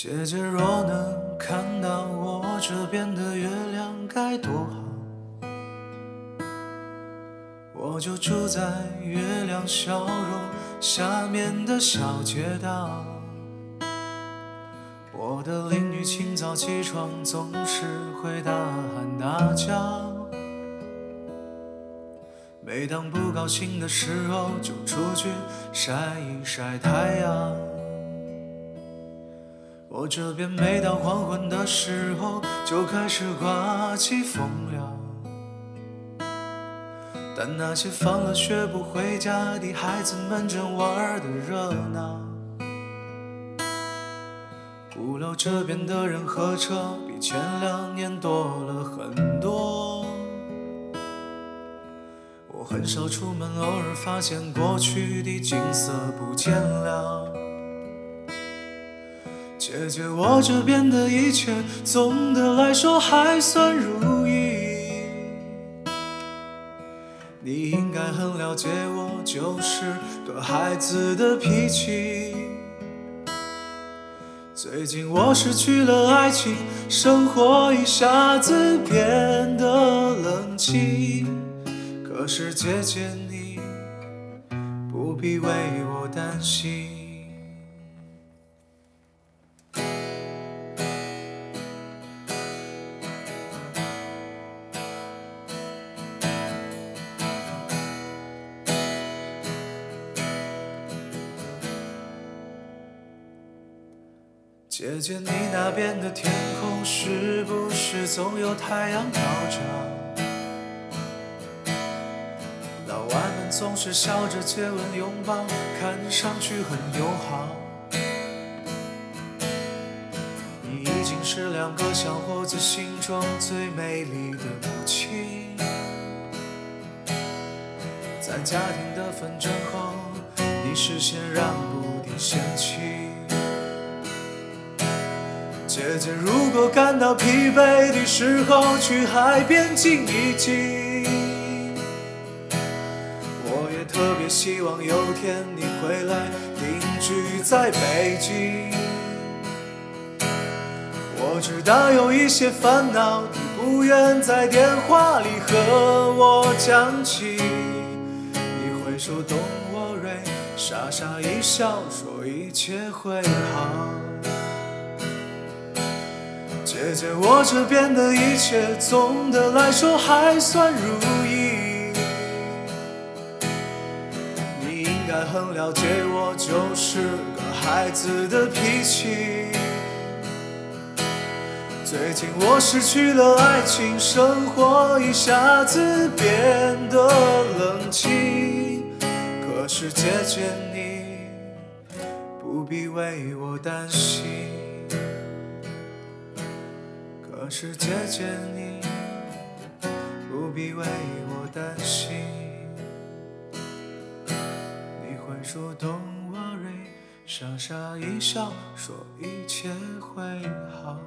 姐姐若能看到我这边的月亮该多好，我就住在月亮笑容下面的小街道。我的邻居清早起床总是会大喊大叫，每当不高兴的时候就出去晒一晒太阳。我这边每到黄昏的时候就开始刮起风了，但那些放了学不回家的孩子们正玩得热闹。鼓楼这边的人和车比前两年多了很多。我很少出门，偶尔发现过去的景色不见了。姐姐，我这边的一切总的来说还算如意。你应该很了解我，就是个孩子的脾气。最近我失去了爱情，生活一下子变得冷清。可是姐姐你不必为我担心。姐姐，你那边的天空是不是总有太阳照着？老外们总是笑着接吻拥抱，看上去很友好。你已经是两个小伙子心中最美丽的母亲，在家庭的纷争后，你是先让步的先妻。姐姐，如果感到疲惫的时候，去海边静一静。我也特别希望有天你回来定居在北京。我知道有一些烦恼，你不愿在电话里和我讲起。你会说 Don't worry，傻傻一笑，说一切会好。姐姐，我这边的一切总的来说还算如意。你应该很了解我，就是个孩子的脾气。最近我失去了爱情，生活一下子变得冷清。可是姐姐你不必为我担心。可是姐姐你不必为我担心，你会说 Don't worry，傻傻一笑，说一切会好，